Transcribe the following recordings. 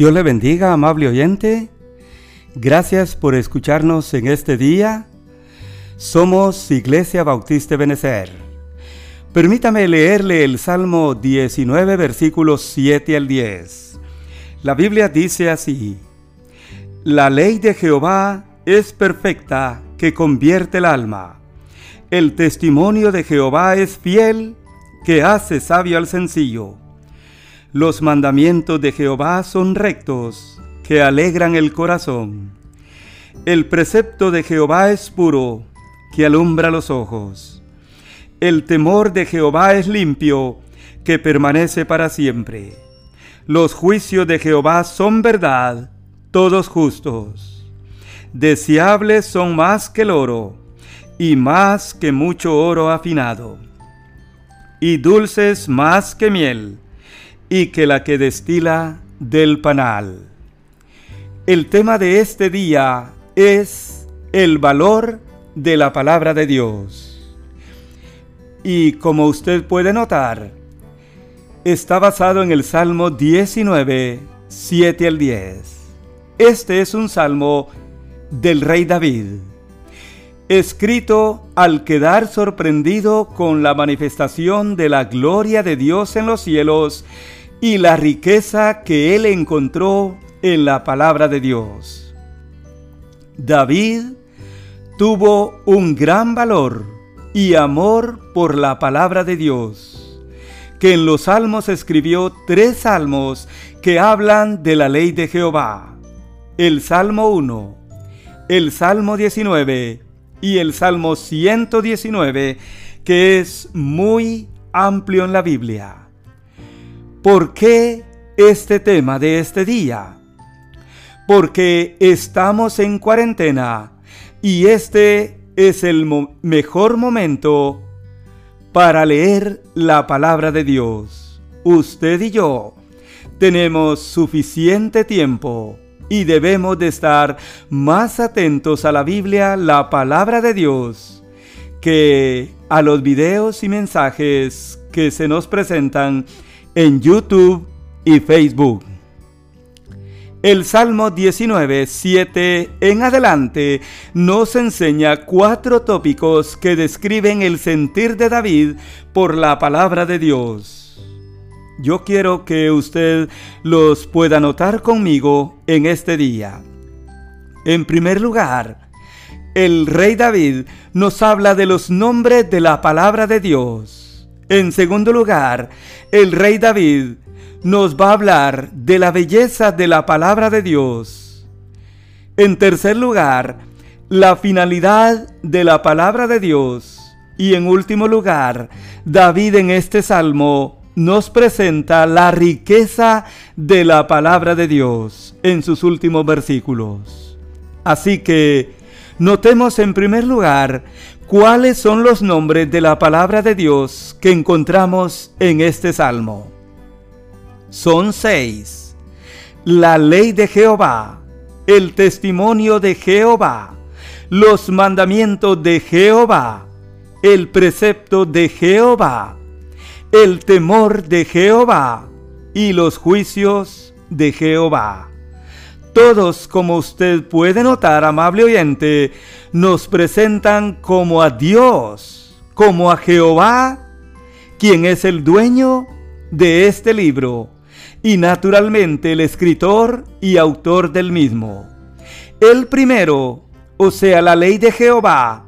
Dios le bendiga, amable oyente. Gracias por escucharnos en este día. Somos Iglesia Bautista Benecer. Permítame leerle el Salmo 19, versículos 7 al 10. La Biblia dice así, La ley de Jehová es perfecta que convierte el alma. El testimonio de Jehová es fiel que hace sabio al sencillo. Los mandamientos de Jehová son rectos, que alegran el corazón. El precepto de Jehová es puro, que alumbra los ojos. El temor de Jehová es limpio, que permanece para siempre. Los juicios de Jehová son verdad, todos justos. Deseables son más que el oro, y más que mucho oro afinado. Y dulces más que miel y que la que destila del panal. El tema de este día es el valor de la palabra de Dios. Y como usted puede notar, está basado en el Salmo 19, 7 al 10. Este es un salmo del rey David, escrito al quedar sorprendido con la manifestación de la gloria de Dios en los cielos y la riqueza que él encontró en la palabra de Dios. David tuvo un gran valor y amor por la palabra de Dios, que en los salmos escribió tres salmos que hablan de la ley de Jehová. El Salmo 1, el Salmo 19 y el Salmo 119, que es muy amplio en la Biblia. ¿Por qué este tema de este día? Porque estamos en cuarentena y este es el mejor momento para leer la palabra de Dios. Usted y yo tenemos suficiente tiempo y debemos de estar más atentos a la Biblia, la palabra de Dios, que a los videos y mensajes que se nos presentan en YouTube y Facebook. El Salmo 19, 7 en adelante nos enseña cuatro tópicos que describen el sentir de David por la palabra de Dios. Yo quiero que usted los pueda notar conmigo en este día. En primer lugar, el rey David nos habla de los nombres de la palabra de Dios. En segundo lugar, el rey David nos va a hablar de la belleza de la palabra de Dios. En tercer lugar, la finalidad de la palabra de Dios. Y en último lugar, David en este salmo nos presenta la riqueza de la palabra de Dios en sus últimos versículos. Así que notemos en primer lugar ¿Cuáles son los nombres de la palabra de Dios que encontramos en este salmo? Son seis. La ley de Jehová, el testimonio de Jehová, los mandamientos de Jehová, el precepto de Jehová, el temor de Jehová y los juicios de Jehová. Todos, como usted puede notar, amable oyente, nos presentan como a Dios, como a Jehová, quien es el dueño de este libro y naturalmente el escritor y autor del mismo. El primero, o sea, la ley de Jehová,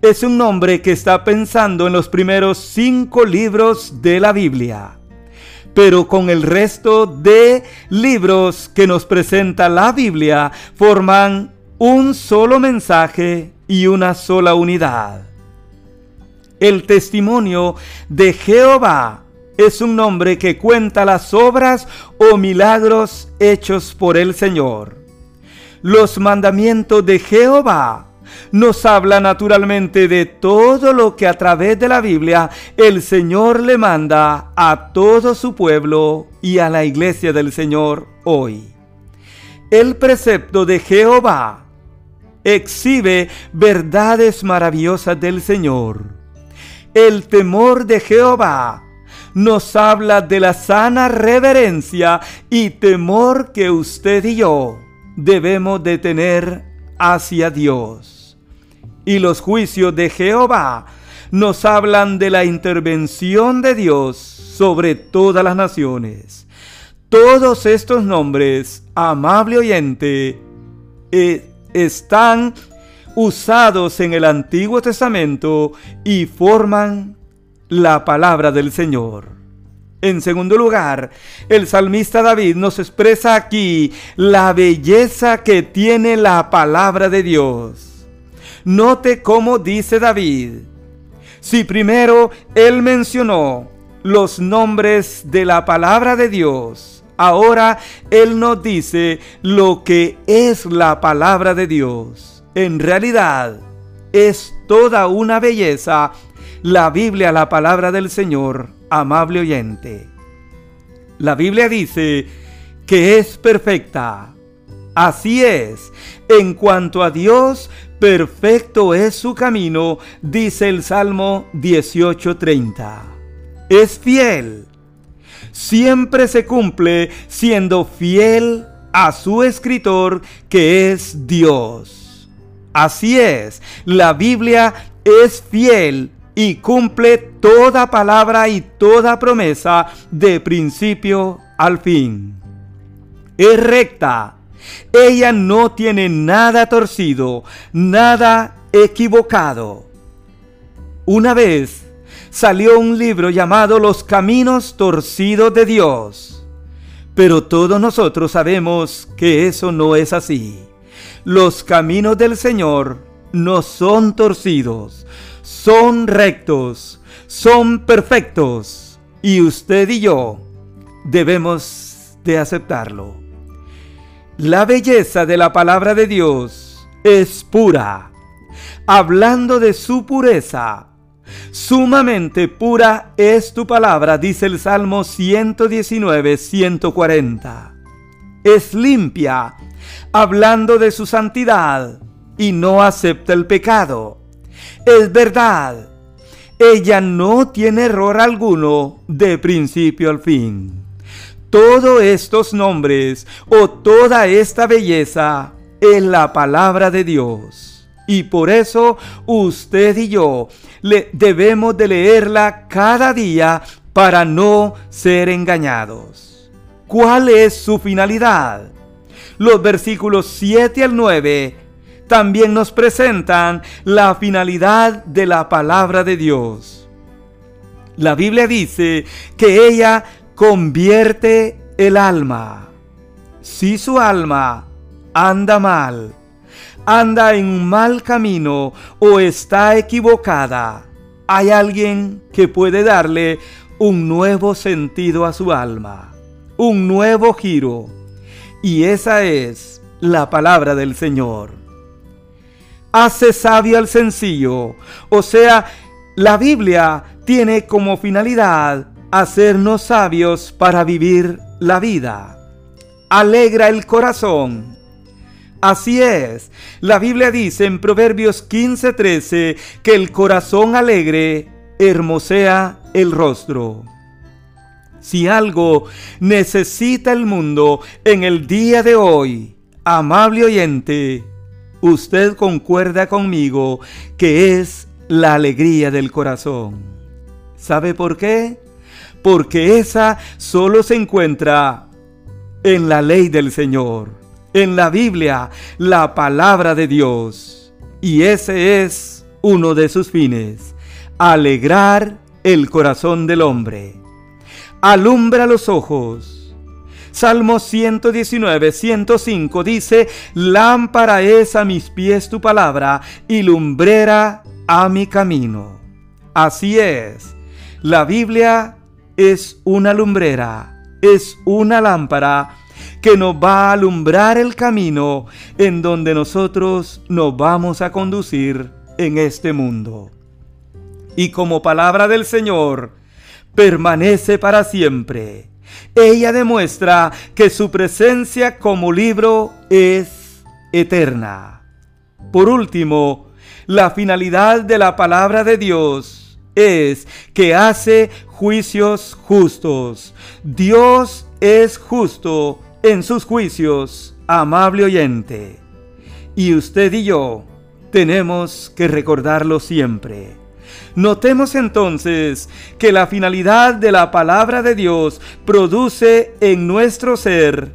es un nombre que está pensando en los primeros cinco libros de la Biblia pero con el resto de libros que nos presenta la Biblia forman un solo mensaje y una sola unidad. El testimonio de Jehová es un nombre que cuenta las obras o milagros hechos por el Señor. Los mandamientos de Jehová nos habla naturalmente de todo lo que a través de la Biblia el Señor le manda a todo su pueblo y a la iglesia del Señor hoy. El precepto de Jehová exhibe verdades maravillosas del Señor. El temor de Jehová nos habla de la sana reverencia y temor que usted y yo debemos de tener hacia Dios. Y los juicios de Jehová nos hablan de la intervención de Dios sobre todas las naciones. Todos estos nombres, amable oyente, eh, están usados en el Antiguo Testamento y forman la palabra del Señor. En segundo lugar, el salmista David nos expresa aquí la belleza que tiene la palabra de Dios. Note cómo dice David. Si primero él mencionó los nombres de la palabra de Dios, ahora él nos dice lo que es la palabra de Dios. En realidad, es toda una belleza la Biblia, la palabra del Señor, amable oyente. La Biblia dice que es perfecta. Así es. En cuanto a Dios, perfecto es su camino, dice el Salmo 18:30. Es fiel. Siempre se cumple siendo fiel a su escritor que es Dios. Así es, la Biblia es fiel y cumple toda palabra y toda promesa de principio al fin. Es recta. Ella no tiene nada torcido, nada equivocado. Una vez salió un libro llamado Los Caminos Torcidos de Dios. Pero todos nosotros sabemos que eso no es así. Los caminos del Señor no son torcidos, son rectos, son perfectos y usted y yo debemos de aceptarlo. La belleza de la palabra de Dios es pura. Hablando de su pureza, sumamente pura es tu palabra, dice el Salmo 119, 140. Es limpia, hablando de su santidad, y no acepta el pecado es verdad. Ella no tiene error alguno de principio al fin. Todos estos nombres o toda esta belleza es la palabra de Dios. Y por eso usted y yo le debemos de leerla cada día para no ser engañados. ¿Cuál es su finalidad? Los versículos 7 al 9 también nos presentan la finalidad de la palabra de Dios. La Biblia dice que ella convierte el alma. Si su alma anda mal, anda en un mal camino o está equivocada, hay alguien que puede darle un nuevo sentido a su alma, un nuevo giro. Y esa es la palabra del Señor hace sabio al sencillo. O sea, la Biblia tiene como finalidad hacernos sabios para vivir la vida. Alegra el corazón. Así es, la Biblia dice en Proverbios 15:13 que el corazón alegre hermosea el rostro. Si algo necesita el mundo en el día de hoy, amable oyente, usted concuerda conmigo que es la alegría del corazón. ¿Sabe por qué? Porque esa solo se encuentra en la ley del Señor, en la Biblia, la palabra de Dios. Y ese es uno de sus fines, alegrar el corazón del hombre. Alumbra los ojos Salmo 119, 105 dice, Lámpara es a mis pies tu palabra y lumbrera a mi camino. Así es, la Biblia es una lumbrera, es una lámpara que nos va a alumbrar el camino en donde nosotros nos vamos a conducir en este mundo. Y como palabra del Señor, permanece para siempre ella demuestra que su presencia como libro es eterna. Por último, la finalidad de la palabra de Dios es que hace juicios justos. Dios es justo en sus juicios, amable oyente. Y usted y yo tenemos que recordarlo siempre. Notemos entonces que la finalidad de la palabra de Dios produce en nuestro ser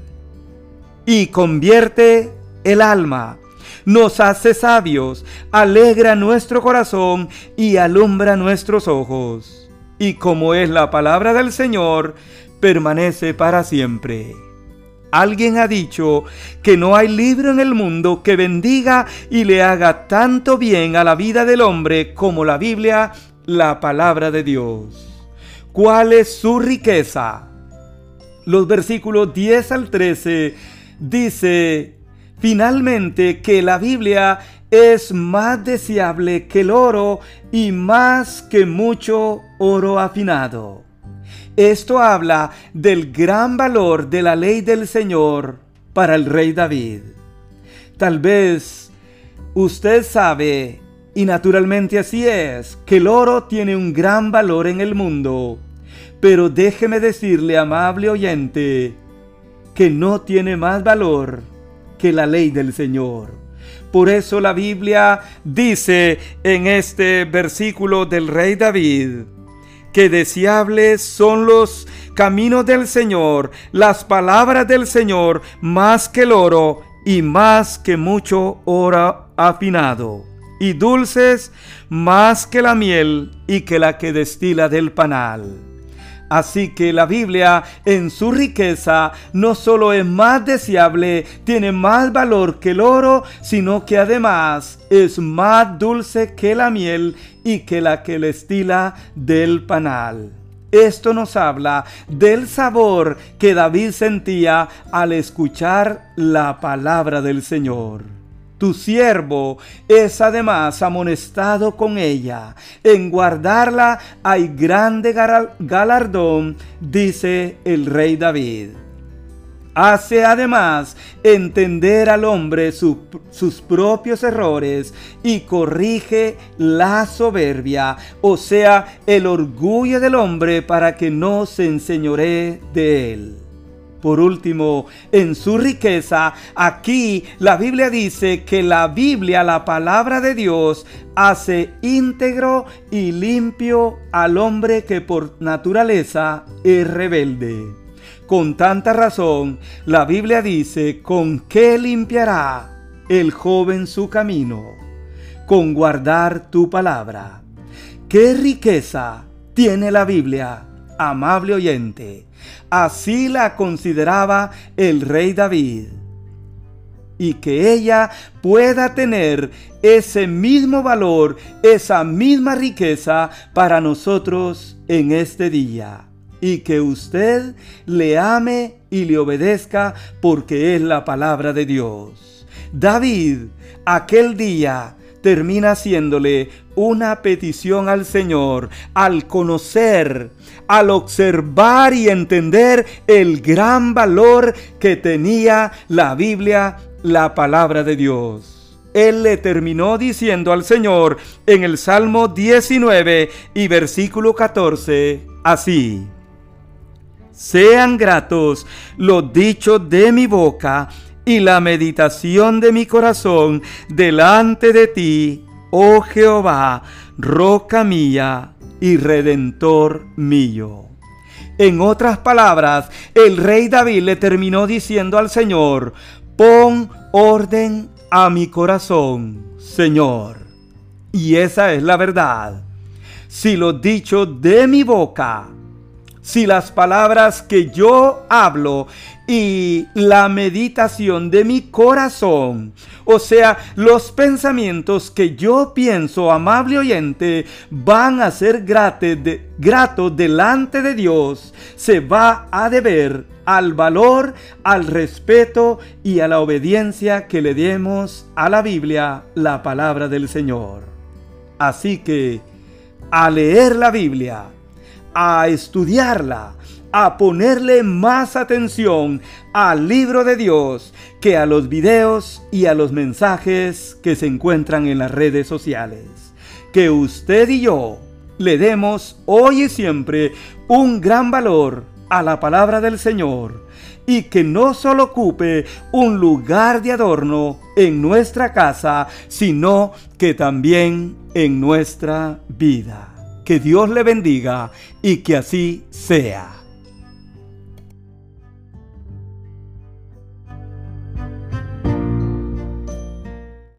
y convierte el alma, nos hace sabios, alegra nuestro corazón y alumbra nuestros ojos. Y como es la palabra del Señor, permanece para siempre. Alguien ha dicho que no hay libro en el mundo que bendiga y le haga tanto bien a la vida del hombre como la Biblia, la palabra de Dios. ¿Cuál es su riqueza? Los versículos 10 al 13 dice finalmente que la Biblia es más deseable que el oro y más que mucho oro afinado. Esto habla del gran valor de la ley del Señor para el rey David. Tal vez usted sabe, y naturalmente así es, que el oro tiene un gran valor en el mundo. Pero déjeme decirle, amable oyente, que no tiene más valor que la ley del Señor. Por eso la Biblia dice en este versículo del rey David, que deseables son los caminos del Señor, las palabras del Señor, más que el oro y más que mucho oro afinado, y dulces más que la miel y que la que destila del panal. Así que la Biblia en su riqueza no solo es más deseable, tiene más valor que el oro, sino que además es más dulce que la miel y que la que le estila del panal. Esto nos habla del sabor que David sentía al escuchar la palabra del Señor. Tu siervo es además amonestado con ella. En guardarla hay grande galardón, dice el rey David. Hace además entender al hombre sus propios errores y corrige la soberbia, o sea, el orgullo del hombre para que no se enseñoree de él. Por último, en su riqueza, aquí la Biblia dice que la Biblia, la palabra de Dios, hace íntegro y limpio al hombre que por naturaleza es rebelde. Con tanta razón, la Biblia dice, ¿con qué limpiará el joven su camino? Con guardar tu palabra. ¿Qué riqueza tiene la Biblia, amable oyente? Así la consideraba el rey David. Y que ella pueda tener ese mismo valor, esa misma riqueza para nosotros en este día. Y que usted le ame y le obedezca porque es la palabra de Dios. David, aquel día, termina haciéndole una petición al Señor al conocer, al observar y entender el gran valor que tenía la Biblia, la palabra de Dios. Él le terminó diciendo al Señor en el Salmo 19 y versículo 14, así. Sean gratos los dichos de mi boca y la meditación de mi corazón delante de ti, oh Jehová, roca mía y redentor mío. En otras palabras, el rey David le terminó diciendo al Señor, pon orden a mi corazón, Señor. Y esa es la verdad. Si lo dicho de mi boca si las palabras que yo hablo y la meditación de mi corazón, o sea, los pensamientos que yo pienso, amable oyente, van a ser gratos delante de Dios, se va a deber al valor, al respeto y a la obediencia que le demos a la Biblia, la palabra del Señor. Así que, a leer la Biblia, a estudiarla, a ponerle más atención al libro de Dios que a los videos y a los mensajes que se encuentran en las redes sociales. Que usted y yo le demos hoy y siempre un gran valor a la palabra del Señor y que no solo ocupe un lugar de adorno en nuestra casa, sino que también en nuestra vida. Que Dios le bendiga y que así sea.